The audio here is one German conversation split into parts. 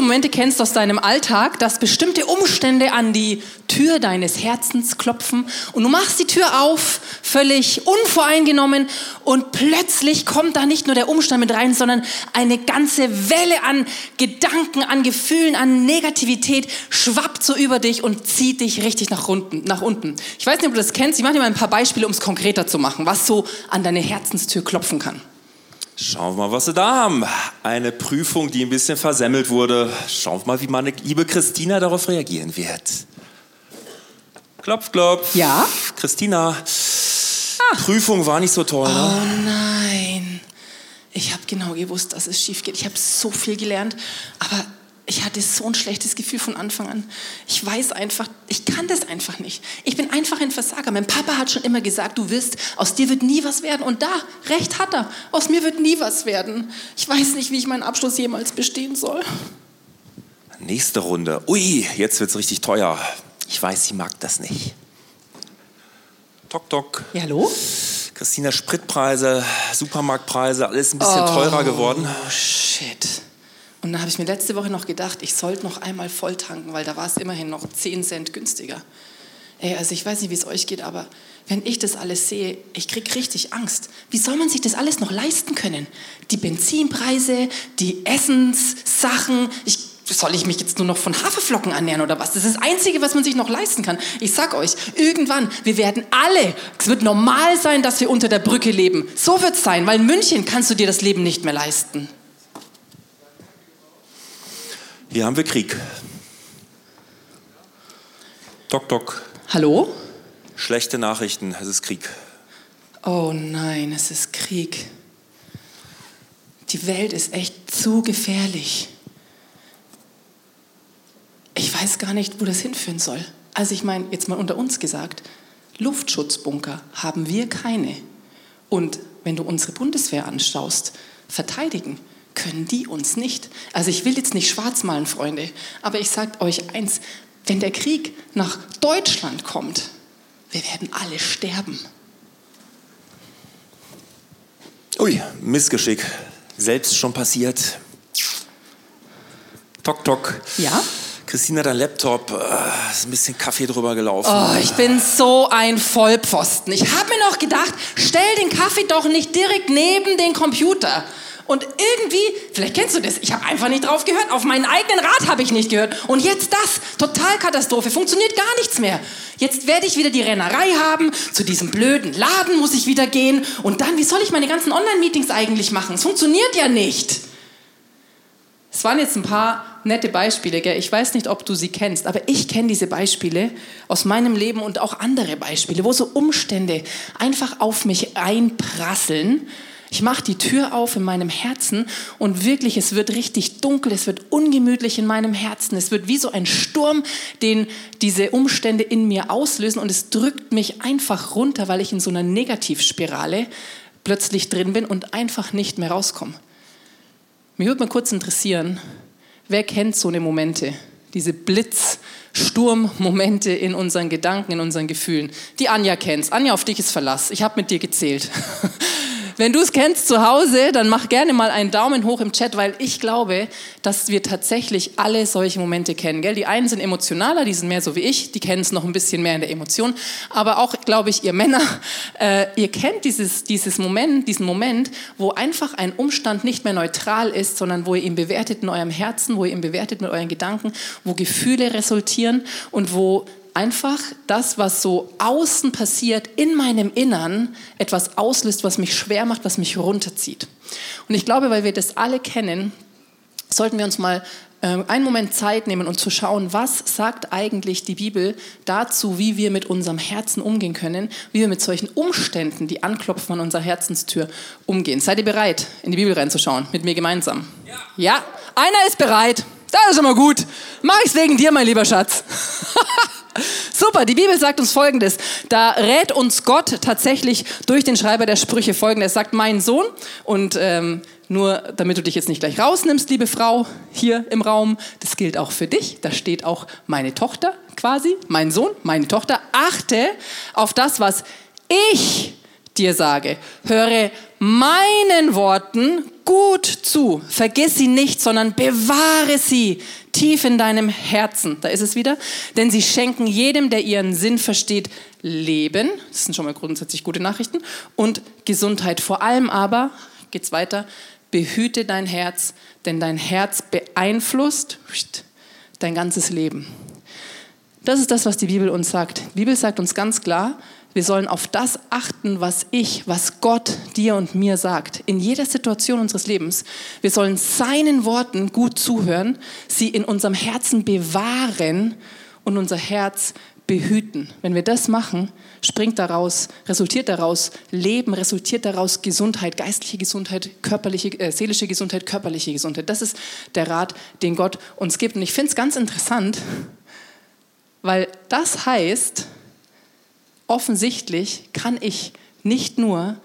so Momente kennst aus deinem Alltag, dass bestimmte Umstände an die Tür deines Herzens klopfen und du machst die Tür auf, völlig unvoreingenommen und plötzlich kommt da nicht nur der Umstand mit rein, sondern eine ganze Welle an Gedanken, an Gefühlen, an Negativität schwappt so über dich und zieht dich richtig nach unten. Nach unten. Ich weiß nicht, ob du das kennst. Ich mache dir mal ein paar Beispiele, um es konkreter zu machen, was so an deine Herzenstür klopfen kann. Schauen wir mal, was wir da haben. Eine Prüfung, die ein bisschen versemmelt wurde. Schauen wir mal, wie meine liebe Christina darauf reagieren wird. Klopf, klopf. Ja? Christina, ah. Prüfung war nicht so toll, ne? Oh nein. Ich habe genau gewusst, dass es schief geht. Ich habe so viel gelernt, aber ich hatte so ein schlechtes Gefühl von Anfang an. Ich weiß einfach, ich kann das einfach nicht. Ich bin einfach ein Versager. Mein Papa hat schon immer gesagt, du wirst, aus dir wird nie was werden. Und da, recht hat er, aus mir wird nie was werden. Ich weiß nicht, wie ich meinen Abschluss jemals bestehen soll. Nächste Runde. Ui, jetzt wird es richtig teuer. Ich weiß, sie mag das nicht. Tok, tok. Ja, hallo? Christina, Spritpreise, Supermarktpreise, alles ein bisschen oh, teurer geworden. Oh, shit. Und dann habe ich mir letzte Woche noch gedacht, ich sollte noch einmal voll tanken, weil da war es immerhin noch 10 Cent günstiger. Ey, also ich weiß nicht, wie es euch geht, aber wenn ich das alles sehe, ich kriege richtig Angst. Wie soll man sich das alles noch leisten können? Die Benzinpreise, die Essenssachen, ich, soll ich mich jetzt nur noch von Haferflocken ernähren oder was? Das ist das Einzige, was man sich noch leisten kann. Ich sag euch, irgendwann, wir werden alle, es wird normal sein, dass wir unter der Brücke leben. So wird es sein, weil in München kannst du dir das Leben nicht mehr leisten. Hier haben wir Krieg. Dok, dok. Hallo? Schlechte Nachrichten, es ist Krieg. Oh nein, es ist Krieg. Die Welt ist echt zu gefährlich. Ich weiß gar nicht, wo das hinführen soll. Also ich meine, jetzt mal unter uns gesagt, Luftschutzbunker haben wir keine. Und wenn du unsere Bundeswehr anschaust, verteidigen können die uns nicht. Also ich will jetzt nicht schwarz malen, Freunde, aber ich sage euch eins, wenn der Krieg nach Deutschland kommt, wir werden alle sterben. Ui, Missgeschick. Selbst schon passiert. Tok, tok. Ja? Christina, dein Laptop, äh, ist ein bisschen Kaffee drüber gelaufen. Oh, ich bin so ein Vollpfosten. Ich habe mir noch gedacht, stell den Kaffee doch nicht direkt neben den Computer. Und irgendwie, vielleicht kennst du das, ich habe einfach nicht drauf gehört. Auf meinen eigenen Rat habe ich nicht gehört. Und jetzt das, Totalkatastrophe, funktioniert gar nichts mehr. Jetzt werde ich wieder die Rennerei haben, zu diesem blöden Laden muss ich wieder gehen. Und dann, wie soll ich meine ganzen Online-Meetings eigentlich machen? Es funktioniert ja nicht. Es waren jetzt ein paar nette Beispiele, gell? ich weiß nicht, ob du sie kennst, aber ich kenne diese Beispiele aus meinem Leben und auch andere Beispiele, wo so Umstände einfach auf mich einprasseln ich mache die Tür auf in meinem Herzen und wirklich, es wird richtig dunkel, es wird ungemütlich in meinem Herzen. Es wird wie so ein Sturm, den diese Umstände in mir auslösen und es drückt mich einfach runter, weil ich in so einer Negativspirale plötzlich drin bin und einfach nicht mehr rauskomme. Mich würde mal kurz interessieren, wer kennt so eine Momente, diese Blitzsturmmomente in unseren Gedanken, in unseren Gefühlen? Die Anja kennt's. Anja, auf dich ist Verlass. Ich habe mit dir gezählt. Wenn du es kennst zu Hause, dann mach gerne mal einen Daumen hoch im Chat, weil ich glaube, dass wir tatsächlich alle solche Momente kennen. Gell? Die einen sind emotionaler, die sind mehr so wie ich, die kennen es noch ein bisschen mehr in der Emotion. Aber auch, glaube ich, ihr Männer, äh, ihr kennt dieses, dieses Moment, diesen Moment, wo einfach ein Umstand nicht mehr neutral ist, sondern wo ihr ihn bewertet in eurem Herzen, wo ihr ihn bewertet mit euren Gedanken, wo Gefühle resultieren und wo einfach das, was so außen passiert, in meinem Innern etwas auslöst, was mich schwer macht, was mich runterzieht. Und ich glaube, weil wir das alle kennen, sollten wir uns mal äh, einen Moment Zeit nehmen und zu schauen, was sagt eigentlich die Bibel dazu, wie wir mit unserem Herzen umgehen können, wie wir mit solchen Umständen, die anklopfen an unserer Herzenstür, umgehen. Seid ihr bereit, in die Bibel reinzuschauen, mit mir gemeinsam? Ja. ja? Einer ist bereit. Das ist mal gut. Mach ich's wegen dir, mein lieber Schatz. Super, die Bibel sagt uns Folgendes. Da rät uns Gott tatsächlich durch den Schreiber der Sprüche Folgendes. Er sagt, mein Sohn, und ähm, nur damit du dich jetzt nicht gleich rausnimmst, liebe Frau hier im Raum, das gilt auch für dich. Da steht auch meine Tochter quasi, mein Sohn, meine Tochter. Achte auf das, was ich dir sage. Höre meinen Worten gut zu. Vergiss sie nicht, sondern bewahre sie tief in deinem Herzen. Da ist es wieder. Denn sie schenken jedem, der ihren Sinn versteht, Leben. Das sind schon mal grundsätzlich gute Nachrichten. Und Gesundheit. Vor allem aber, geht's weiter, behüte dein Herz, denn dein Herz beeinflusst dein ganzes Leben. Das ist das, was die Bibel uns sagt. Die Bibel sagt uns ganz klar, wir sollen auf das achten, was ich, was Gott dir und mir sagt. In jeder Situation unseres Lebens. Wir sollen seinen Worten gut zuhören, sie in unserem Herzen bewahren und unser Herz behüten. Wenn wir das machen, springt daraus, resultiert daraus Leben, resultiert daraus Gesundheit, geistliche Gesundheit, körperliche, äh, seelische Gesundheit, körperliche Gesundheit. Das ist der Rat, den Gott uns gibt. Und ich finde es ganz interessant, weil das heißt, offensichtlich kann ich nicht nur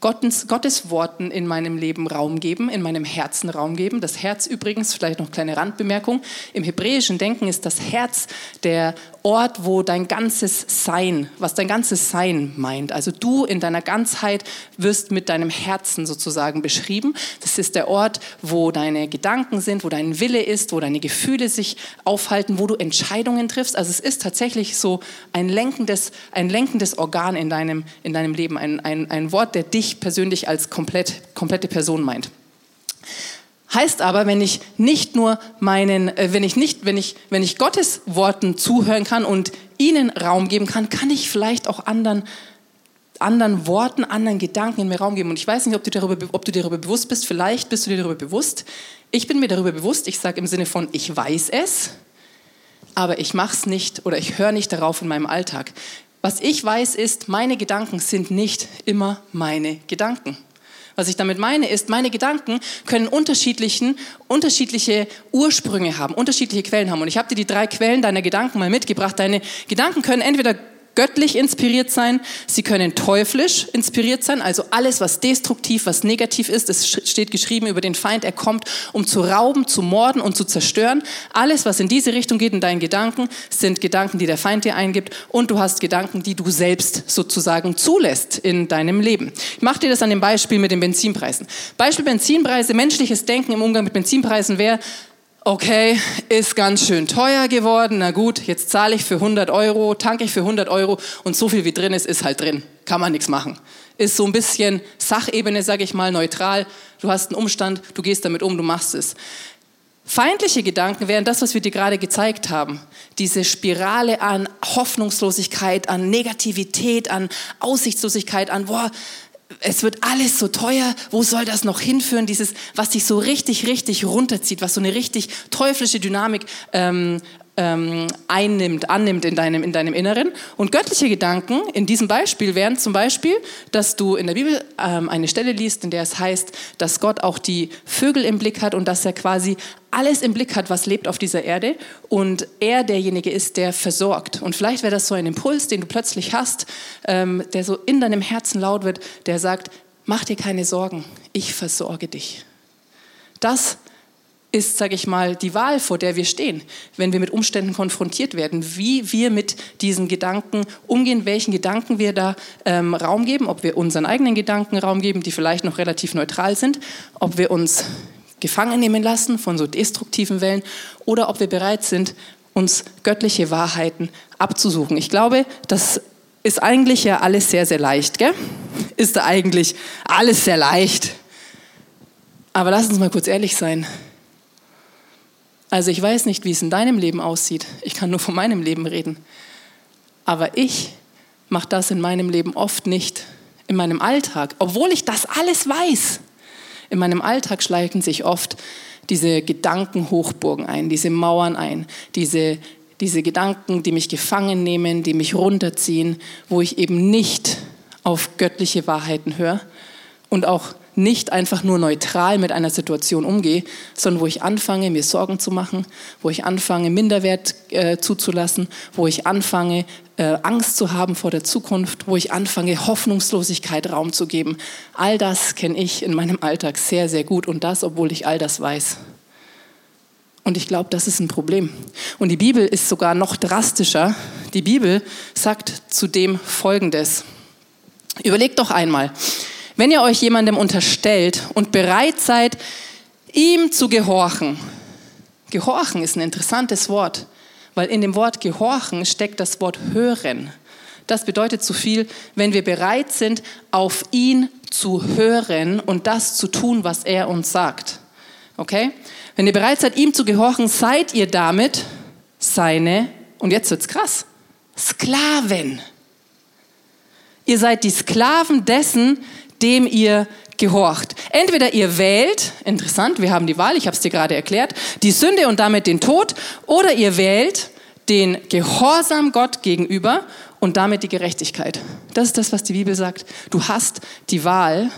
Gottes, Gottes Worten in meinem Leben Raum geben, in meinem Herzen Raum geben. Das Herz übrigens, vielleicht noch kleine Randbemerkung, im hebräischen Denken ist das Herz der Ort, wo dein ganzes Sein, was dein ganzes Sein meint. Also du in deiner Ganzheit wirst mit deinem Herzen sozusagen beschrieben. Das ist der Ort, wo deine Gedanken sind, wo dein Wille ist, wo deine Gefühle sich aufhalten, wo du Entscheidungen triffst. Also es ist tatsächlich so ein lenkendes, ein lenkendes Organ in deinem, in deinem Leben, ein, ein, ein Wort, der dich persönlich als komplett, komplette Person meint. Heißt aber, wenn ich nicht nur meinen, äh, wenn ich nicht, wenn ich, wenn ich Gottes Worten zuhören kann und ihnen Raum geben kann, kann ich vielleicht auch anderen, anderen Worten, anderen Gedanken in mir Raum geben. Und ich weiß nicht, ob du, darüber, ob du dir darüber bewusst bist. Vielleicht bist du dir darüber bewusst. Ich bin mir darüber bewusst. Ich sage im Sinne von, ich weiß es, aber ich mache es nicht oder ich höre nicht darauf in meinem Alltag. Was ich weiß ist, meine Gedanken sind nicht immer meine Gedanken. Was ich damit meine, ist, meine Gedanken können unterschiedlichen, unterschiedliche Ursprünge haben, unterschiedliche Quellen haben. Und ich habe dir die drei Quellen deiner Gedanken mal mitgebracht. Deine Gedanken können entweder göttlich inspiriert sein, sie können teuflisch inspiriert sein, also alles, was destruktiv, was negativ ist, es steht geschrieben über den Feind, er kommt, um zu rauben, zu morden und zu zerstören. Alles, was in diese Richtung geht in deinen Gedanken, sind Gedanken, die der Feind dir eingibt und du hast Gedanken, die du selbst sozusagen zulässt in deinem Leben. Ich mache dir das an dem Beispiel mit den Benzinpreisen. Beispiel Benzinpreise, menschliches Denken im Umgang mit Benzinpreisen wäre, okay, ist ganz schön teuer geworden. Na gut, jetzt zahle ich für 100 Euro, tanke ich für 100 Euro und so viel wie drin ist, ist halt drin. Kann man nichts machen. Ist so ein bisschen Sachebene, sage ich mal, neutral. Du hast einen Umstand, du gehst damit um, du machst es. Feindliche Gedanken wären das, was wir dir gerade gezeigt haben. Diese Spirale an Hoffnungslosigkeit, an Negativität, an Aussichtslosigkeit, an, boah, es wird alles so teuer, wo soll das noch hinführen? Dieses, was dich so richtig, richtig runterzieht, was so eine richtig teuflische Dynamik ähm, ähm, einnimmt, annimmt in deinem, in deinem Inneren. Und göttliche Gedanken in diesem Beispiel wären zum Beispiel, dass du in der Bibel ähm, eine Stelle liest, in der es heißt, dass Gott auch die Vögel im Blick hat und dass er quasi alles im Blick hat, was lebt auf dieser Erde und er derjenige ist, der versorgt. Und vielleicht wäre das so ein Impuls, den du plötzlich hast, ähm, der so in deinem Herzen laut wird, der sagt, mach dir keine Sorgen, ich versorge dich. Das ist, sage ich mal, die Wahl, vor der wir stehen, wenn wir mit Umständen konfrontiert werden, wie wir mit diesen Gedanken umgehen, welchen Gedanken wir da ähm, Raum geben, ob wir unseren eigenen Gedanken Raum geben, die vielleicht noch relativ neutral sind, ob wir uns gefangen nehmen lassen von so destruktiven Wellen oder ob wir bereit sind, uns göttliche Wahrheiten abzusuchen. Ich glaube, das ist eigentlich ja alles sehr, sehr leicht, gell? Ist da eigentlich alles sehr leicht. Aber lass uns mal kurz ehrlich sein. Also ich weiß nicht, wie es in deinem Leben aussieht. Ich kann nur von meinem Leben reden. Aber ich mache das in meinem Leben oft nicht. In meinem Alltag, obwohl ich das alles weiß. In meinem Alltag schleichen sich oft diese Gedankenhochburgen ein, diese Mauern ein, diese, diese Gedanken, die mich gefangen nehmen, die mich runterziehen, wo ich eben nicht auf göttliche Wahrheiten höre und auch nicht einfach nur neutral mit einer Situation umgehe, sondern wo ich anfange, mir Sorgen zu machen, wo ich anfange, Minderwert äh, zuzulassen, wo ich anfange, äh, Angst zu haben vor der Zukunft, wo ich anfange, Hoffnungslosigkeit Raum zu geben. All das kenne ich in meinem Alltag sehr, sehr gut und das, obwohl ich all das weiß. Und ich glaube, das ist ein Problem. Und die Bibel ist sogar noch drastischer. Die Bibel sagt zudem Folgendes. Überleg doch einmal, Wenn ihr euch jemandem unterstellt und bereit seid, ihm zu gehorchen. Gehorchen ist ein interessantes Wort, weil in dem Wort gehorchen steckt das Wort hören. Das bedeutet so viel, wenn wir bereit sind, auf ihn zu hören und das zu tun, was er uns sagt. Okay? Wenn ihr bereit seid, ihm zu gehorchen, seid ihr damit seine, und jetzt wird's krass, Sklaven. Ihr seid die Sklaven dessen, dem ihr gehorcht. Entweder ihr wählt, interessant, wir haben die Wahl, ich habe es dir gerade erklärt, die Sünde und damit den Tod, oder ihr wählt den Gehorsam Gott gegenüber und damit die Gerechtigkeit. Das ist das, was die Bibel sagt. Du hast die Wahl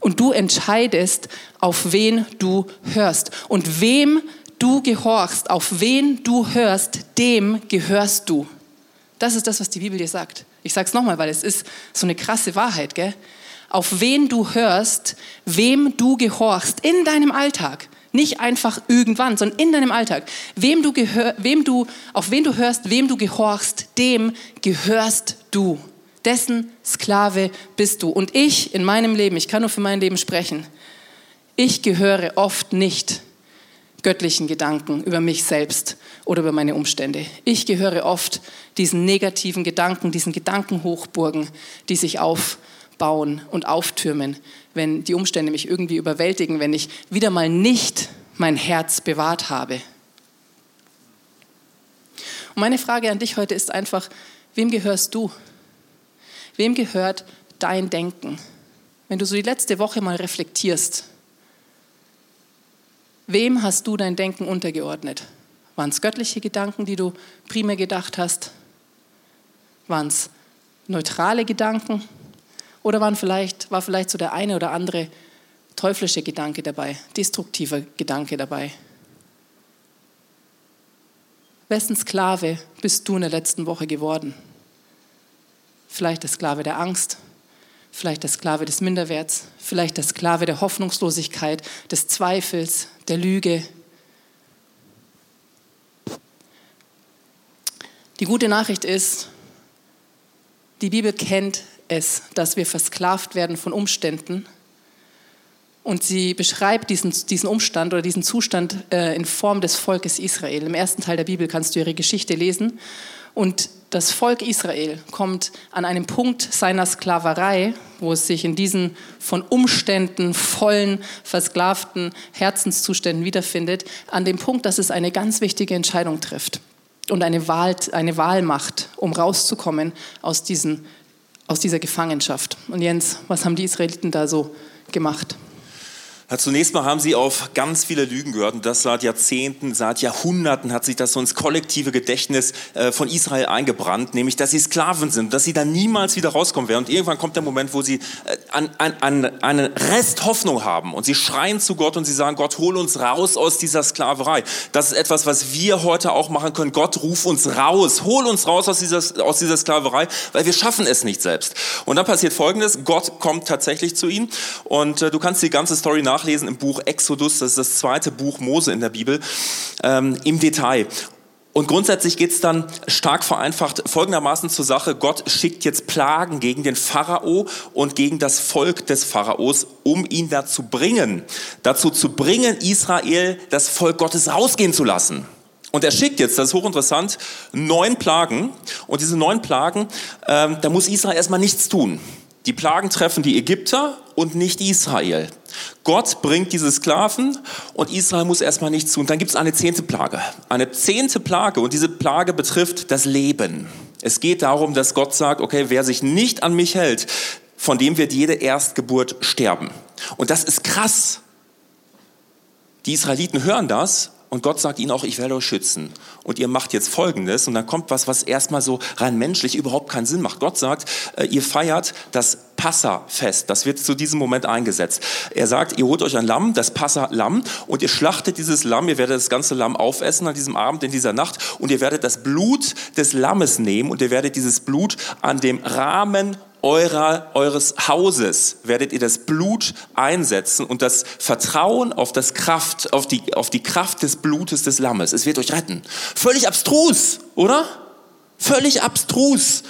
und du entscheidest, auf wen du hörst. Und wem du gehorchst, auf wen du hörst, dem gehörst du. Das ist das, was die Bibel dir sagt. Ich sage es nochmal, weil es ist so eine krasse Wahrheit. Gell? Auf wen du hörst, wem du gehorchst in deinem Alltag. Nicht einfach irgendwann, sondern in deinem Alltag. Wem du gehör, wem du, auf wen du hörst, wem du gehorchst, dem gehörst du. Dessen Sklave bist du. Und ich in meinem Leben, ich kann nur für mein Leben sprechen, ich gehöre oft nicht göttlichen Gedanken über mich selbst oder über meine Umstände. Ich gehöre oft diesen negativen Gedanken, diesen Gedankenhochburgen, die sich aufbauen und auftürmen, wenn die Umstände mich irgendwie überwältigen, wenn ich wieder mal nicht mein Herz bewahrt habe. Und meine Frage an dich heute ist einfach, wem gehörst du? Wem gehört dein Denken? Wenn du so die letzte Woche mal reflektierst, wem hast du dein Denken untergeordnet? Waren es göttliche Gedanken, die du primär gedacht hast? Waren es neutrale Gedanken? Oder waren vielleicht, war vielleicht so der eine oder andere teuflische Gedanke dabei, destruktiver Gedanke dabei? Wessen Sklave bist du in der letzten Woche geworden? Vielleicht der Sklave der Angst, vielleicht der Sklave des Minderwerts, vielleicht der Sklave der Hoffnungslosigkeit, des Zweifels, der Lüge. Die gute Nachricht ist, die Bibel kennt es, dass wir versklavt werden von Umständen. Und sie beschreibt diesen, diesen Umstand oder diesen Zustand äh, in Form des Volkes Israel. Im ersten Teil der Bibel kannst du ihre Geschichte lesen. Und das Volk Israel kommt an einem Punkt seiner Sklaverei, wo es sich in diesen von Umständen vollen, versklavten Herzenszuständen wiederfindet, an dem Punkt, dass es eine ganz wichtige Entscheidung trifft und eine Wahl, eine Wahl macht, um rauszukommen aus diesen aus dieser Gefangenschaft. Und Jens, was haben die Israeliten da so gemacht? Zunächst mal haben sie auf ganz viele Lügen gehört und das seit Jahrzehnten, seit Jahrhunderten hat sich das so ins kollektive Gedächtnis äh, von Israel eingebrannt, nämlich dass sie Sklaven sind, dass sie da niemals wieder rauskommen werden. Und irgendwann kommt der Moment, wo sie äh, an, an, an einen Rest Hoffnung haben und sie schreien zu Gott und sie sagen, Gott, hol uns raus aus dieser Sklaverei. Das ist etwas, was wir heute auch machen können. Gott, ruf uns raus, hol uns raus aus dieser, aus dieser Sklaverei, weil wir schaffen es nicht selbst. Und dann passiert Folgendes, Gott kommt tatsächlich zu ihnen und äh, du kannst die ganze Story nach nachlesen im Buch Exodus, das ist das zweite Buch Mose in der Bibel, ähm, im Detail. Und grundsätzlich geht es dann stark vereinfacht folgendermaßen zur Sache. Gott schickt jetzt Plagen gegen den Pharao und gegen das Volk des Pharaos, um ihn dazu bringen, dazu zu bringen, Israel, das Volk Gottes rausgehen zu lassen. Und er schickt jetzt, das ist hochinteressant, neun Plagen. Und diese neun Plagen, ähm, da muss Israel erstmal nichts tun. Die Plagen treffen die Ägypter und nicht Israel. Gott bringt diese Sklaven und Israel muss erstmal nichts tun. Dann gibt es eine zehnte Plage. Eine zehnte Plage und diese Plage betrifft das Leben. Es geht darum, dass Gott sagt, okay, wer sich nicht an mich hält, von dem wird jede Erstgeburt sterben. Und das ist krass. Die Israeliten hören das und Gott sagt ihnen auch, ich werde euch schützen. Und ihr macht jetzt Folgendes. Und dann kommt was, was erstmal so rein menschlich überhaupt keinen Sinn macht. Gott sagt, äh, ihr feiert das Passafest. Das wird zu diesem Moment eingesetzt. Er sagt, ihr holt euch ein Lamm, das Passa-Lamm, und ihr schlachtet dieses Lamm. Ihr werdet das ganze Lamm aufessen an diesem Abend, in dieser Nacht. Und ihr werdet das Blut des Lammes nehmen und ihr werdet dieses Blut an dem Rahmen eurer, eures Hauses werdet ihr das Blut einsetzen und das Vertrauen auf, das Kraft, auf, die, auf die Kraft des Blutes des Lammes. Es wird euch retten. Völlig abstrus, oder? Völlig abstrus.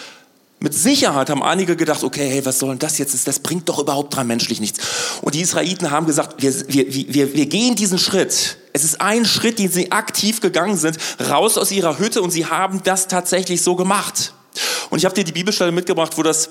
Mit Sicherheit haben einige gedacht, okay, hey, was soll denn das jetzt? Das bringt doch überhaupt rein menschlich nichts. Und die Israeliten haben gesagt, wir, wir, wir, wir gehen diesen Schritt. Es ist ein Schritt, den sie aktiv gegangen sind, raus aus ihrer Hütte und sie haben das tatsächlich so gemacht. Und ich habe dir die Bibelstelle mitgebracht, wo das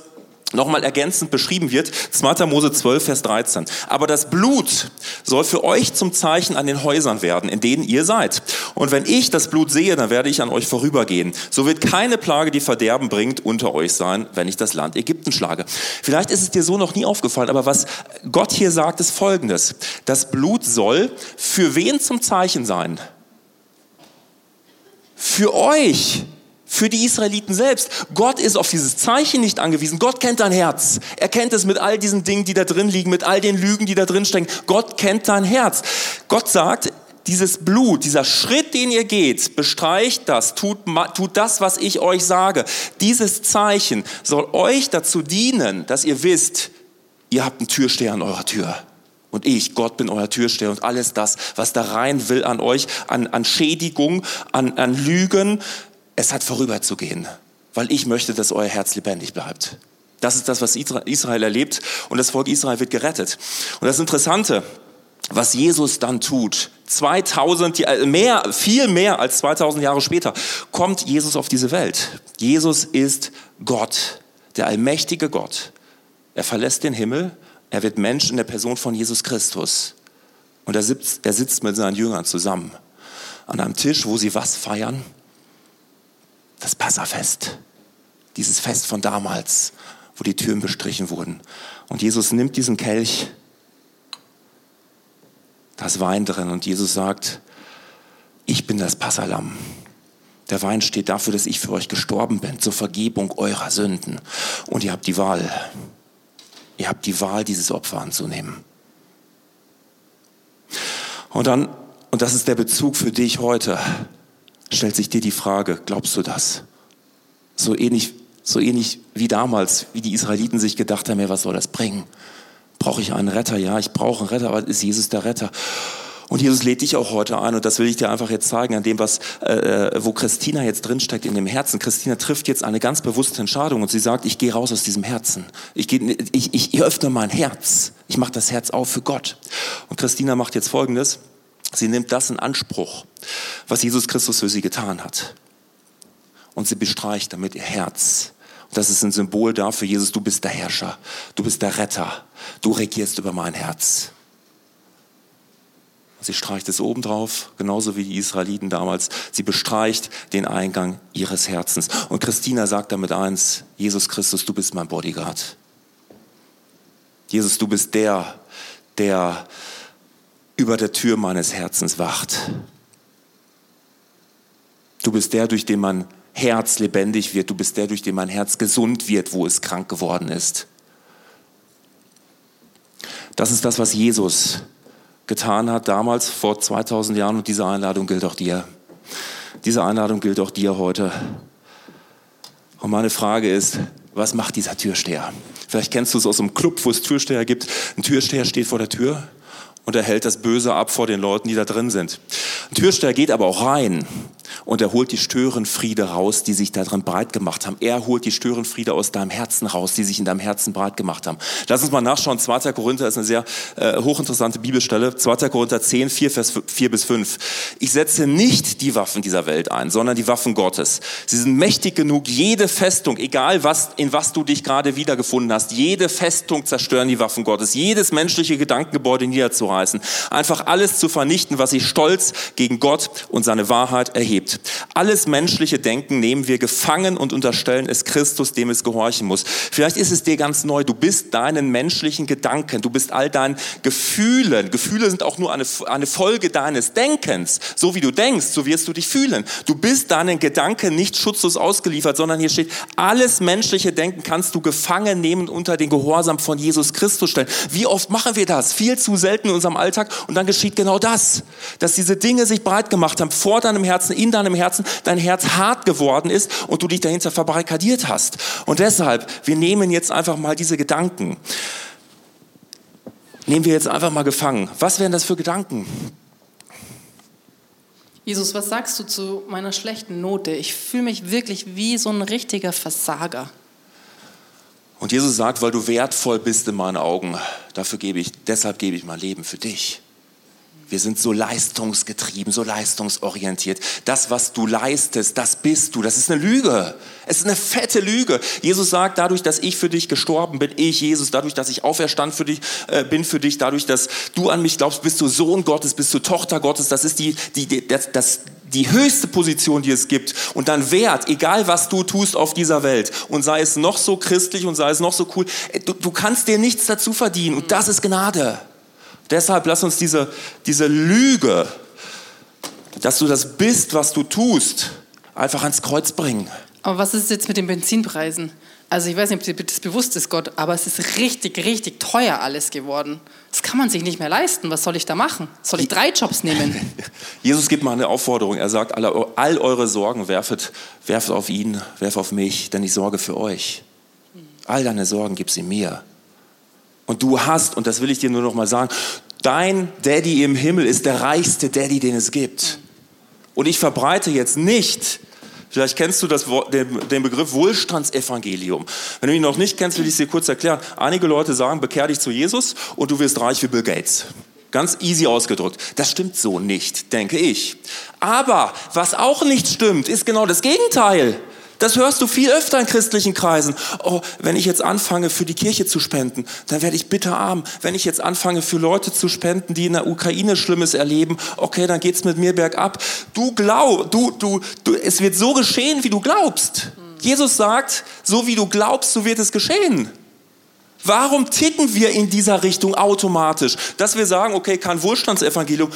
nochmal ergänzend beschrieben wird, 2. Mose 12, Vers 13. Aber das Blut soll für euch zum Zeichen an den Häusern werden, in denen ihr seid. Und wenn ich das Blut sehe, dann werde ich an euch vorübergehen. So wird keine Plage, die Verderben bringt, unter euch sein, wenn ich das Land Ägypten schlage. Vielleicht ist es dir so noch nie aufgefallen, aber was Gott hier sagt, ist Folgendes. Das Blut soll für wen zum Zeichen sein? Für euch für die Israeliten selbst. Gott ist auf dieses Zeichen nicht angewiesen. Gott kennt dein Herz. Er kennt es mit all diesen Dingen, die da drin liegen, mit all den Lügen, die da drin stecken. Gott kennt dein Herz. Gott sagt, dieses Blut, dieser Schritt, den ihr geht, bestreicht das, tut, tut das, was ich euch sage. Dieses Zeichen soll euch dazu dienen, dass ihr wisst, ihr habt einen Türsteher an eurer Tür. Und ich, Gott, bin euer Türsteher und alles das, was da rein will an euch, an, an Schädigung, an, an Lügen, es hat vorüberzugehen, weil ich möchte, dass euer Herz lebendig bleibt. Das ist das, was Israel erlebt und das Volk Israel wird gerettet. Und das Interessante, was Jesus dann tut, 2000, äh, mehr, viel mehr als 2000 Jahre später, kommt Jesus auf diese Welt. Jesus ist Gott, der allmächtige Gott. Er verlässt den Himmel, er wird Mensch in der Person von Jesus Christus. Und er sitzt, er sitzt mit seinen Jüngern zusammen an einem Tisch, wo sie was feiern? Das Passafest, dieses Fest von damals, wo die Türen bestrichen wurden. Und Jesus nimmt diesen Kelch, das Wein drin, und Jesus sagt, ich bin das Passalam. Der Wein steht dafür, dass ich für euch gestorben bin, zur Vergebung eurer Sünden. Und ihr habt die Wahl. Ihr habt die Wahl, dieses Opfer anzunehmen. Und dann, und das ist der Bezug für dich heute, stellt sich dir die Frage, glaubst du das? So ähnlich, so ähnlich wie damals, wie die Israeliten sich gedacht haben, ja, was soll das bringen? Brauche ich einen Retter? Ja, ich brauche einen Retter, aber ist Jesus der Retter? Und Jesus lädt dich auch heute ein und das will ich dir einfach jetzt zeigen an dem, was, äh, äh, wo Christina jetzt drinsteckt in dem Herzen. Christina trifft jetzt eine ganz bewusste Entscheidung und sie sagt, ich gehe raus aus diesem Herzen. Ich, geh, ich, ich, ich öffne mein Herz. Ich mache das Herz auf für Gott. Und Christina macht jetzt Folgendes. Sie nimmt das in Anspruch, was Jesus Christus für sie getan hat. Und sie bestreicht damit ihr Herz. Und das ist ein Symbol dafür, Jesus, du bist der Herrscher, du bist der Retter, du regierst über mein Herz. Und sie streicht es obendrauf, genauso wie die Israeliten damals. Sie bestreicht den Eingang ihres Herzens. Und Christina sagt damit eins, Jesus Christus, du bist mein Bodyguard. Jesus, du bist der, der über der Tür meines Herzens wacht. Du bist der, durch den mein Herz lebendig wird. Du bist der, durch den mein Herz gesund wird, wo es krank geworden ist. Das ist das, was Jesus getan hat damals vor 2000 Jahren und diese Einladung gilt auch dir. Diese Einladung gilt auch dir heute. Und meine Frage ist, was macht dieser Türsteher? Vielleicht kennst du es aus einem Club, wo es Türsteher gibt. Ein Türsteher steht vor der Tür und er hält das Böse ab vor den Leuten, die da drin sind. Ein Türsteher geht aber auch rein und er holt die Störenfriede raus, die sich da drin breit gemacht haben. Er holt die Störenfriede aus deinem Herzen raus, die sich in deinem Herzen breit gemacht haben. Lass uns mal nachschauen. 2. Korinther ist eine sehr äh, hochinteressante Bibelstelle. 2. Korinther 10, 4, Vers 4 bis 5. Ich setze nicht die Waffen dieser Welt ein, sondern die Waffen Gottes. Sie sind mächtig genug, jede Festung, egal was, in was du dich gerade wiedergefunden hast, jede Festung zerstören die Waffen Gottes, jedes menschliche Gedankengebäude niederzureißen, einfach alles zu vernichten, was sich stolz gegen Gott und seine Wahrheit erhebt. Alles menschliche Denken nehmen wir gefangen und unterstellen es Christus, dem es gehorchen muss. Vielleicht ist es dir ganz neu. Du bist deinen menschlichen Gedanken. Du bist all deinen Gefühlen. Gefühle sind auch nur eine, eine Folge deines Denkens. So wie du denkst, so wirst du dich fühlen. Du bist deinen Gedanken nicht schutzlos ausgeliefert, sondern hier steht, alles menschliche Denken kannst du gefangen nehmen unter den Gehorsam von Jesus Christus stellen. Wie oft machen wir das? Viel zu selten in unserem Alltag. Und dann geschieht genau das, dass diese Dinge sich breit gemacht haben vor deinem Herzen, in deinem Herzen, dein Herz hart geworden ist und du dich dahinter verbarrikadiert hast. Und deshalb, wir nehmen jetzt einfach mal diese Gedanken, nehmen wir jetzt einfach mal gefangen. Was wären das für Gedanken? Jesus, was sagst du zu meiner schlechten Note? Ich fühle mich wirklich wie so ein richtiger Versager. Und Jesus sagt, weil du wertvoll bist in meinen Augen, dafür gebe ich, deshalb gebe ich mein Leben für dich. Wir sind so leistungsgetrieben, so leistungsorientiert. Das, was du leistest, das bist du. Das ist eine Lüge. Es ist eine fette Lüge. Jesus sagt, dadurch, dass ich für dich gestorben bin, ich, Jesus, dadurch, dass ich auferstand für dich, äh, bin für dich, dadurch, dass du an mich glaubst, bist du Sohn Gottes, bist du Tochter Gottes. Das ist die, die, die das, das, die höchste Position, die es gibt. Und dann Wert, egal was du tust auf dieser Welt. Und sei es noch so christlich und sei es noch so cool. Du, du kannst dir nichts dazu verdienen. Und das ist Gnade. Deshalb lass uns diese, diese Lüge, dass du das bist, was du tust, einfach ans Kreuz bringen. Aber was ist jetzt mit den Benzinpreisen? Also ich weiß nicht, ob dir das bewusst ist, Gott, aber es ist richtig, richtig teuer alles geworden. Das kann man sich nicht mehr leisten. Was soll ich da machen? Soll ich drei Jobs nehmen? Jesus gibt mal eine Aufforderung. Er sagt, all eure Sorgen werfet, werft auf ihn, werft auf mich, denn ich sorge für euch. All deine Sorgen gib sie mir. Und du hast, und das will ich dir nur noch mal sagen, dein Daddy im Himmel ist der reichste Daddy, den es gibt. Und ich verbreite jetzt nicht, vielleicht kennst du das, den, den Begriff Wohlstandsevangelium. Wenn du ihn noch nicht kennst, will ich es dir kurz erklären. Einige Leute sagen, bekehr dich zu Jesus und du wirst reich wie Bill Gates. Ganz easy ausgedrückt. Das stimmt so nicht, denke ich. Aber was auch nicht stimmt, ist genau das Gegenteil. Das hörst du viel öfter in christlichen Kreisen. Oh, wenn ich jetzt anfange, für die Kirche zu spenden, dann werde ich bitterarm. Wenn ich jetzt anfange, für Leute zu spenden, die in der Ukraine Schlimmes erleben, okay, dann geht's mit mir bergab. Du glaub, du, du, du, es wird so geschehen, wie du glaubst. Jesus sagt, so wie du glaubst, so wird es geschehen. Warum ticken wir in dieser Richtung automatisch? Dass wir sagen, okay, kein Wohlstandsevangelium,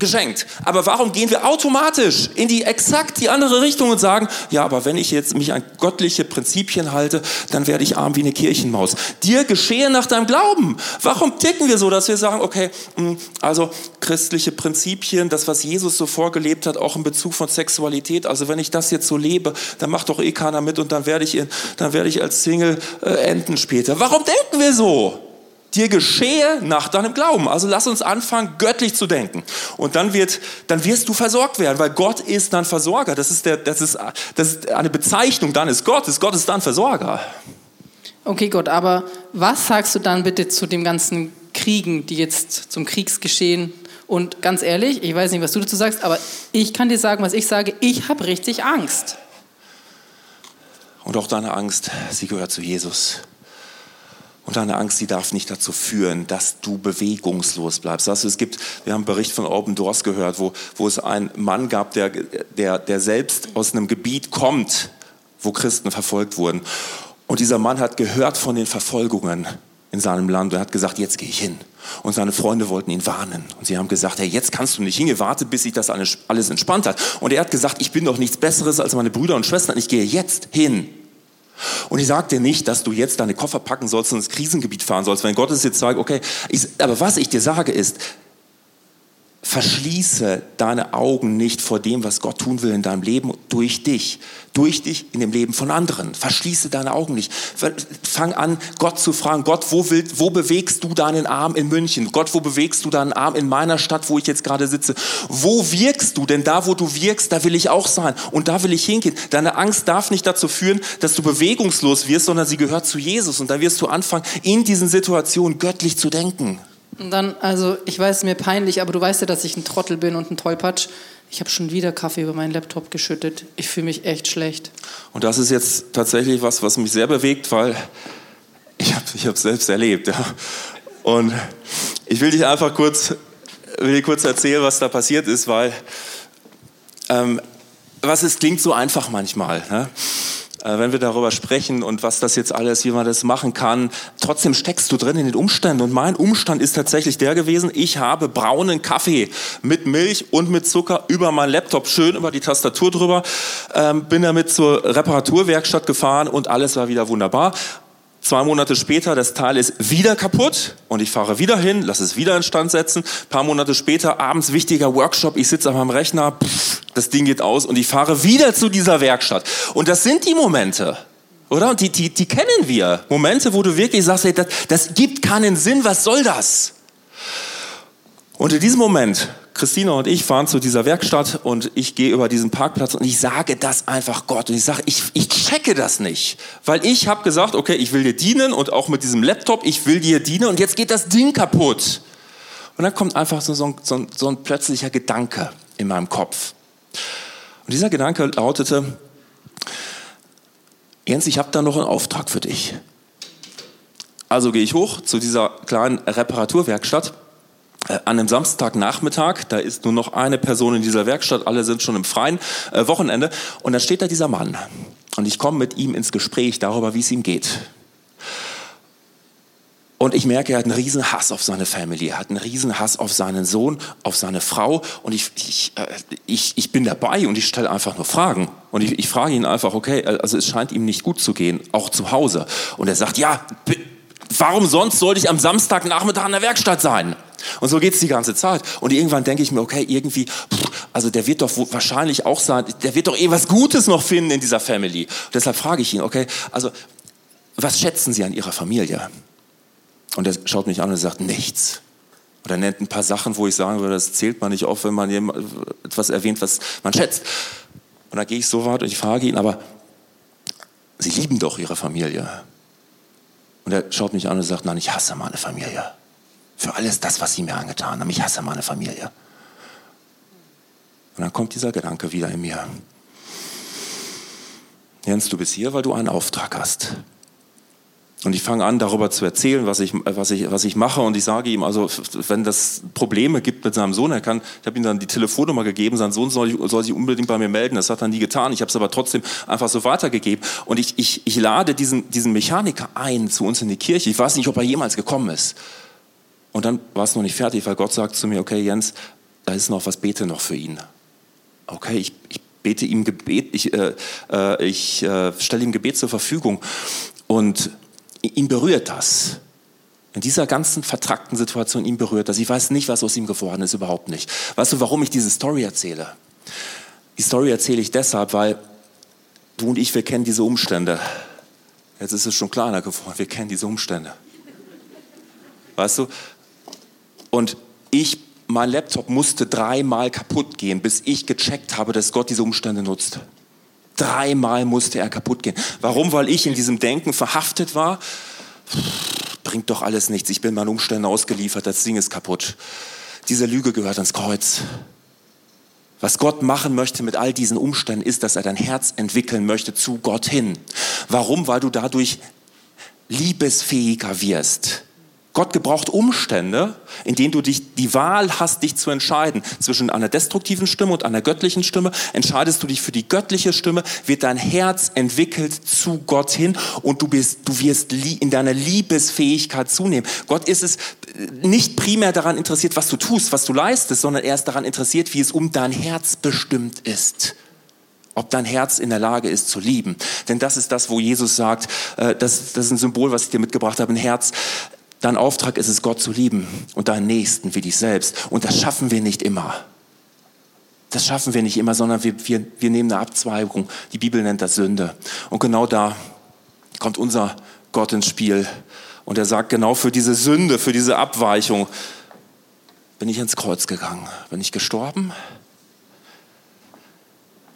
geschenkt. Aber warum gehen wir automatisch in die exakt die andere Richtung und sagen, ja, aber wenn ich jetzt mich an göttliche Prinzipien halte, dann werde ich arm wie eine Kirchenmaus. Dir geschehe nach deinem Glauben. Warum ticken wir so, dass wir sagen, okay, hm, also christliche Prinzipien, das, was Jesus so vorgelebt hat, auch in Bezug von Sexualität, also wenn ich das jetzt so lebe, dann macht doch eh keiner mit und dann werde ich, in, dann werde ich als Single äh, enden später. Warum denken wir so? Dir geschehe nach deinem Glauben. Also lass uns anfangen, göttlich zu denken. Und dann, wird, dann wirst du versorgt werden, weil Gott ist dann Versorger. Das ist, der, das, ist, das ist eine Bezeichnung, dann ist Gott. Ist Gott ist dann Versorger. Okay, Gott, aber was sagst du dann bitte zu dem ganzen Kriegen, die jetzt zum Kriegsgeschehen und ganz ehrlich, ich weiß nicht, was du dazu sagst, aber ich kann dir sagen, was ich sage, ich habe richtig Angst. Und auch deine Angst, sie gehört zu Jesus. Und deine Angst, die darf nicht dazu führen, dass du bewegungslos bleibst. Also es gibt, wir haben einen Bericht von Open Doors gehört, wo, wo es einen Mann gab, der, der, der selbst aus einem Gebiet kommt, wo Christen verfolgt wurden. Und dieser Mann hat gehört von den Verfolgungen in seinem Land und hat gesagt, jetzt gehe ich hin. Und seine Freunde wollten ihn warnen. Und sie haben gesagt, hey, jetzt kannst du nicht hingehen, warte, bis sich das alles entspannt hat. Und er hat gesagt, ich bin doch nichts Besseres als meine Brüder und Schwestern, ich gehe jetzt hin. Und ich sage dir nicht, dass du jetzt deine Koffer packen sollst und ins Krisengebiet fahren sollst. Wenn Gott es jetzt sagt, okay, ich, aber was ich dir sage ist, Verschließe deine Augen nicht vor dem, was Gott tun will in deinem Leben durch dich, durch dich in dem Leben von anderen. Verschließe deine Augen nicht. Fang an, Gott zu fragen, Gott, wo, will, wo bewegst du deinen Arm in München? Gott, wo bewegst du deinen Arm in meiner Stadt, wo ich jetzt gerade sitze? Wo wirkst du? Denn da, wo du wirkst, da will ich auch sein und da will ich hingehen. Deine Angst darf nicht dazu führen, dass du bewegungslos wirst, sondern sie gehört zu Jesus. Und da wirst du anfangen, in diesen Situationen göttlich zu denken. Und dann, also ich weiß, es mir peinlich, aber du weißt ja, dass ich ein Trottel bin und ein Tollpatsch. Ich habe schon wieder Kaffee über meinen Laptop geschüttet. Ich fühle mich echt schlecht. Und das ist jetzt tatsächlich was, was mich sehr bewegt, weil ich habe ich es selbst erlebt. Ja. Und ich will dich einfach kurz, will dir kurz erzählen, was da passiert ist, weil ähm, was es klingt so einfach manchmal. Ne? Äh, wenn wir darüber sprechen und was das jetzt alles, wie man das machen kann, trotzdem steckst du drin in den Umständen. Und mein Umstand ist tatsächlich der gewesen, ich habe braunen Kaffee mit Milch und mit Zucker über meinen Laptop schön über die Tastatur drüber, ähm, bin damit zur Reparaturwerkstatt gefahren und alles war wieder wunderbar. Zwei Monate später, das Teil ist wieder kaputt und ich fahre wieder hin, lasse es wieder instand setzen. Ein paar Monate später, abends wichtiger Workshop, ich sitze an meinem Rechner, pff, das Ding geht aus und ich fahre wieder zu dieser Werkstatt. Und das sind die Momente, oder? Und die, die, die kennen wir. Momente, wo du wirklich sagst, hey, das, das gibt keinen Sinn, was soll das? Und in diesem Moment Christina und ich fahren zu dieser Werkstatt und ich gehe über diesen Parkplatz und ich sage das einfach Gott und ich sage, ich, ich checke das nicht, weil ich habe gesagt, okay, ich will dir dienen und auch mit diesem Laptop, ich will dir dienen und jetzt geht das Ding kaputt. Und dann kommt einfach so, so, ein, so, so ein plötzlicher Gedanke in meinem Kopf. Und dieser Gedanke lautete, Jens, ich habe da noch einen Auftrag für dich. Also gehe ich hoch zu dieser kleinen Reparaturwerkstatt an einem Samstagnachmittag, da ist nur noch eine Person in dieser Werkstatt, alle sind schon im freien äh, Wochenende und dann steht da dieser Mann und ich komme mit ihm ins Gespräch darüber, wie es ihm geht. Und ich merke, er hat einen riesen Hass auf seine Familie, er hat einen riesen Hass auf seinen Sohn, auf seine Frau. Und ich, ich, äh, ich, ich bin dabei und ich stelle einfach nur Fragen. Und ich, ich frage ihn einfach, okay, also es scheint ihm nicht gut zu gehen, auch zu Hause. Und er sagt, ja, warum sonst sollte ich am Samstagnachmittag in der Werkstatt sein? Und so geht es die ganze Zeit. Und irgendwann denke ich mir, okay, irgendwie, also der wird doch wahrscheinlich auch sein, der wird doch eh was Gutes noch finden in dieser Family. Und deshalb frage ich ihn, okay, also was schätzen Sie an Ihrer Familie? Und er schaut mich an und sagt, nichts. Oder nennt ein paar Sachen, wo ich sagen würde, das zählt man nicht auf, wenn man etwas erwähnt, was man schätzt. Und dann gehe ich so weit und ich frage ihn, aber Sie lieben doch Ihre Familie. Und er schaut mich an und sagt, nein, ich hasse meine Familie. Für alles das, was sie mir angetan haben. Ich hasse meine Familie. Und dann kommt dieser Gedanke wieder in mir. Jens, du bist hier, weil du einen Auftrag hast. Und ich fange an, darüber zu erzählen, was ich, was, ich, was ich mache. Und ich sage ihm, also wenn das Probleme gibt mit seinem Sohn, er kann, ich habe ihm dann die Telefonnummer gegeben, sein Sohn soll, soll sich unbedingt bei mir melden. Das hat er nie getan. Ich habe es aber trotzdem einfach so weitergegeben. Und ich, ich, ich lade diesen, diesen Mechaniker ein zu uns in die Kirche. Ich weiß nicht, ob er jemals gekommen ist. Und dann war es noch nicht fertig, weil Gott sagt zu mir, okay Jens, da ist noch was, bete noch für ihn. Okay, ich, ich bete ihm Gebet, ich, äh, äh ich äh, stelle ihm Gebet zur Verfügung. Und ihn berührt das. In dieser ganzen vertrackten Situation ihn berührt das. Ich weiß nicht, was aus ihm geworden ist, überhaupt nicht. Weißt du, warum ich diese Story erzähle? Die Story erzähle ich deshalb, weil du und ich, wir kennen diese Umstände. Jetzt ist es schon kleiner geworden, wir kennen diese Umstände. Weißt du? Und ich, mein Laptop musste dreimal kaputt gehen, bis ich gecheckt habe, dass Gott diese Umstände nutzt. Dreimal musste er kaputt gehen. Warum? Weil ich in diesem Denken verhaftet war. Bringt doch alles nichts. Ich bin meinen Umständen ausgeliefert. Das Ding ist kaputt. Diese Lüge gehört ans Kreuz. Was Gott machen möchte mit all diesen Umständen ist, dass er dein Herz entwickeln möchte zu Gott hin. Warum? Weil du dadurch liebesfähiger wirst. Gott gebraucht Umstände, in denen du dich die Wahl hast, dich zu entscheiden zwischen einer destruktiven Stimme und einer göttlichen Stimme. Entscheidest du dich für die göttliche Stimme, wird dein Herz entwickelt zu Gott hin und du bist, du wirst in deiner Liebesfähigkeit zunehmen. Gott ist es nicht primär daran interessiert, was du tust, was du leistest, sondern er ist daran interessiert, wie es um dein Herz bestimmt ist ob dein Herz in der Lage ist zu lieben. Denn das ist das, wo Jesus sagt, äh, das, das ist ein Symbol, was ich dir mitgebracht habe, ein Herz, Dein Auftrag ist es, Gott zu lieben und deinen Nächsten wie dich selbst. Und das schaffen wir nicht immer. Das schaffen wir nicht immer, sondern wir, wir, wir nehmen eine Abzweigung. Die Bibel nennt das Sünde. Und genau da kommt unser Gott ins Spiel. Und er sagt, genau für diese Sünde, für diese Abweichung bin ich ins Kreuz gegangen. Bin ich gestorben,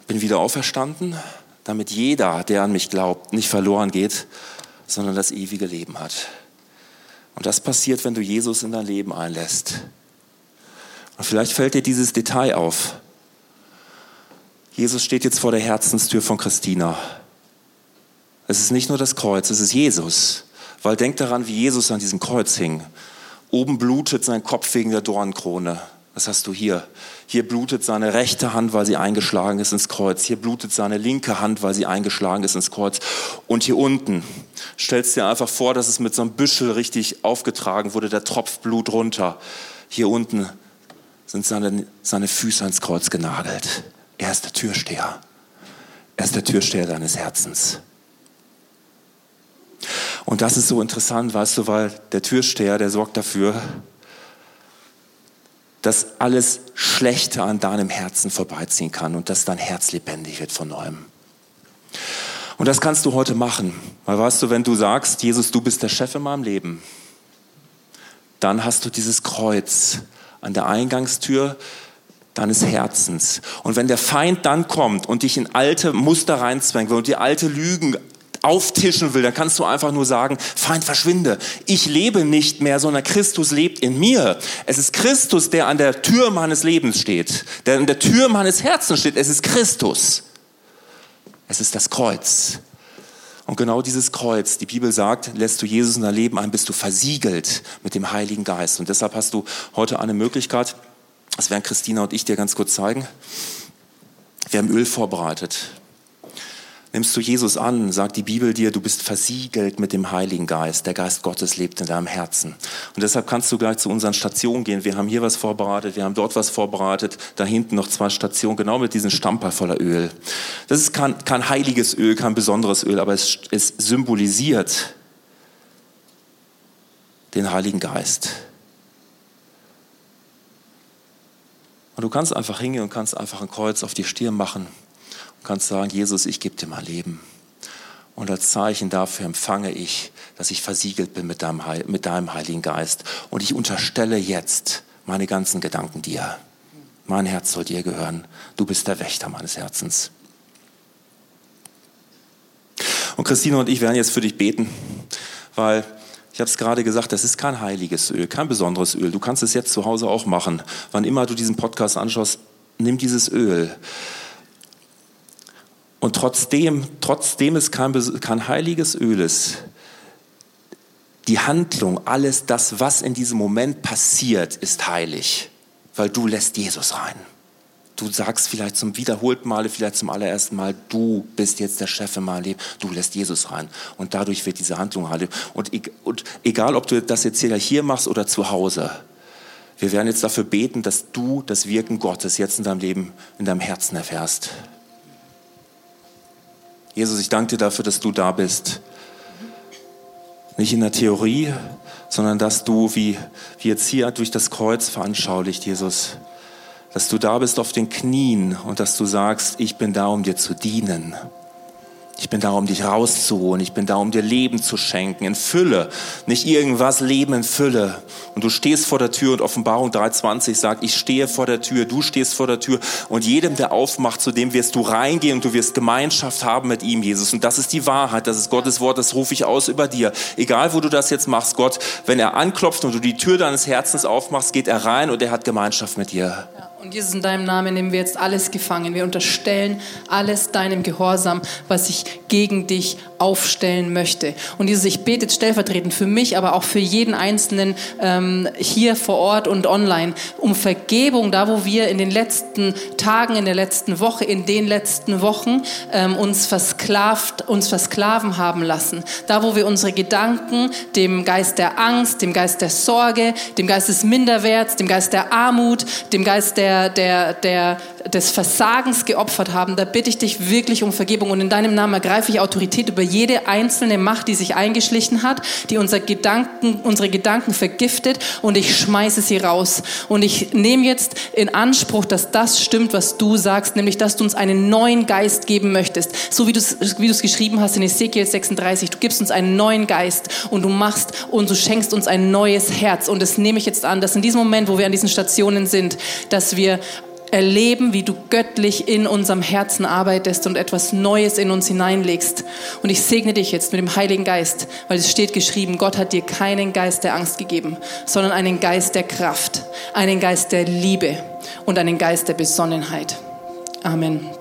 bin wieder auferstanden, damit jeder, der an mich glaubt, nicht verloren geht, sondern das ewige Leben hat. Und das passiert, wenn du Jesus in dein Leben einlässt. Und vielleicht fällt dir dieses Detail auf. Jesus steht jetzt vor der Herzenstür von Christina. Es ist nicht nur das Kreuz, es ist Jesus. Weil denk daran, wie Jesus an diesem Kreuz hing. Oben blutet sein Kopf wegen der Dornkrone. Was hast du hier? Hier blutet seine rechte Hand, weil sie eingeschlagen ist ins Kreuz. Hier blutet seine linke Hand, weil sie eingeschlagen ist ins Kreuz. Und hier unten stellst dir einfach vor, dass es mit so einem Büschel richtig aufgetragen wurde, der tropft Blut runter. Hier unten sind seine, seine Füße ans Kreuz genagelt. Er ist der Türsteher. Er ist der Türsteher deines Herzens. Und das ist so interessant, weißt du, weil der Türsteher, der sorgt dafür, dass alles Schlechte an deinem Herzen vorbeiziehen kann und dass dein Herz lebendig wird von neuem. Und das kannst du heute machen. Weil weißt du, wenn du sagst, Jesus, du bist der Chef in meinem Leben, dann hast du dieses Kreuz an der Eingangstür deines Herzens. Und wenn der Feind dann kommt und dich in alte Muster reinzwängt und die alte Lügen auftischen will, dann kannst du einfach nur sagen, Feind, verschwinde. Ich lebe nicht mehr, sondern Christus lebt in mir. Es ist Christus, der an der Tür meines Lebens steht, der an der Tür meines Herzens steht. Es ist Christus. Es ist das Kreuz. Und genau dieses Kreuz, die Bibel sagt, lässt du Jesus in dein Leben ein, bist du versiegelt mit dem Heiligen Geist. Und deshalb hast du heute eine Möglichkeit, das werden Christina und ich dir ganz kurz zeigen. Wir haben Öl vorbereitet. Nimmst du Jesus an, sagt die Bibel dir, du bist versiegelt mit dem Heiligen Geist. Der Geist Gottes lebt in deinem Herzen. Und deshalb kannst du gleich zu unseren Stationen gehen. Wir haben hier was vorbereitet, wir haben dort was vorbereitet, da hinten noch zwei Stationen, genau mit diesem Stamper voller Öl. Das ist kein, kein heiliges Öl, kein besonderes Öl, aber es, es symbolisiert den Heiligen Geist. Und du kannst einfach hingehen und kannst einfach ein Kreuz auf die Stirn machen kannst sagen, Jesus, ich gebe dir mein Leben. Und als Zeichen dafür empfange ich, dass ich versiegelt bin mit deinem, mit deinem Heiligen Geist. Und ich unterstelle jetzt meine ganzen Gedanken dir. Mein Herz soll dir gehören. Du bist der Wächter meines Herzens. Und Christine und ich werden jetzt für dich beten, weil ich habe es gerade gesagt, das ist kein heiliges Öl, kein besonderes Öl. Du kannst es jetzt zu Hause auch machen. Wann immer du diesen Podcast anschaust, nimm dieses Öl. Und trotzdem, trotzdem es kein, kein heiliges Öl ist, die Handlung, alles das, was in diesem Moment passiert, ist heilig, weil du lässt Jesus rein. Du sagst vielleicht zum wiederholten Male, vielleicht zum allerersten Mal, du bist jetzt der Chef in meinem Leben, du lässt Jesus rein. Und dadurch wird diese Handlung heilig. Und, egal, ob du das jetzt hier machst oder zu Hause, wir werden jetzt dafür beten, dass du das Wirken Gottes jetzt in deinem Leben, in deinem Herzen erfährst. Jesus, ich danke dir dafür, dass du da bist. Nicht in der Theorie, sondern dass du, wie, wie jetzt hier durch das Kreuz veranschaulicht, Jesus, dass du da bist auf den Knien und dass du sagst, ich bin da, um dir zu dienen. Ich bin da, um dich rauszuholen. Ich bin da, um dir Leben zu schenken in Fülle. Nicht irgendwas, Leben in Fülle. Und du stehst vor der Tür und Offenbarung 3.20 sagt, ich stehe vor der Tür, du stehst vor der Tür und jedem, der aufmacht, zu dem wirst du reingehen und du wirst Gemeinschaft haben mit ihm, Jesus. Und das ist die Wahrheit, das ist Gottes Wort, das rufe ich aus über dir. Egal, wo du das jetzt machst, Gott, wenn er anklopft und du die Tür deines Herzens aufmachst, geht er rein und er hat Gemeinschaft mit dir. Ja. Und Jesus, in deinem Namen nehmen wir jetzt alles gefangen. Wir unterstellen alles deinem Gehorsam, was ich gegen dich aufstellen möchte. Und Jesus, ich bete jetzt stellvertretend für mich, aber auch für jeden Einzelnen ähm, hier vor Ort und online um Vergebung, da wo wir in den letzten Tagen, in der letzten Woche, in den letzten Wochen ähm, uns versklavt, uns versklaven haben lassen. Da wo wir unsere Gedanken dem Geist der Angst, dem Geist der Sorge, dem Geist des Minderwerts, dem Geist der Armut, dem Geist der der, der, der, des Versagens geopfert haben, da bitte ich dich wirklich um Vergebung und in deinem Namen ergreife ich Autorität über jede einzelne Macht, die sich eingeschlichen hat, die unser Gedanken, unsere Gedanken vergiftet und ich schmeiße sie raus. Und ich nehme jetzt in Anspruch, dass das stimmt, was du sagst, nämlich, dass du uns einen neuen Geist geben möchtest. So wie du es wie geschrieben hast in Ezekiel 36. Du gibst uns einen neuen Geist und du machst und du schenkst uns ein neues Herz. Und das nehme ich jetzt an, dass in diesem Moment, wo wir an diesen Stationen sind, dass wir erleben, wie du göttlich in unserem Herzen arbeitest und etwas Neues in uns hineinlegst. Und ich segne dich jetzt mit dem Heiligen Geist, weil es steht geschrieben, Gott hat dir keinen Geist der Angst gegeben, sondern einen Geist der Kraft, einen Geist der Liebe und einen Geist der Besonnenheit. Amen.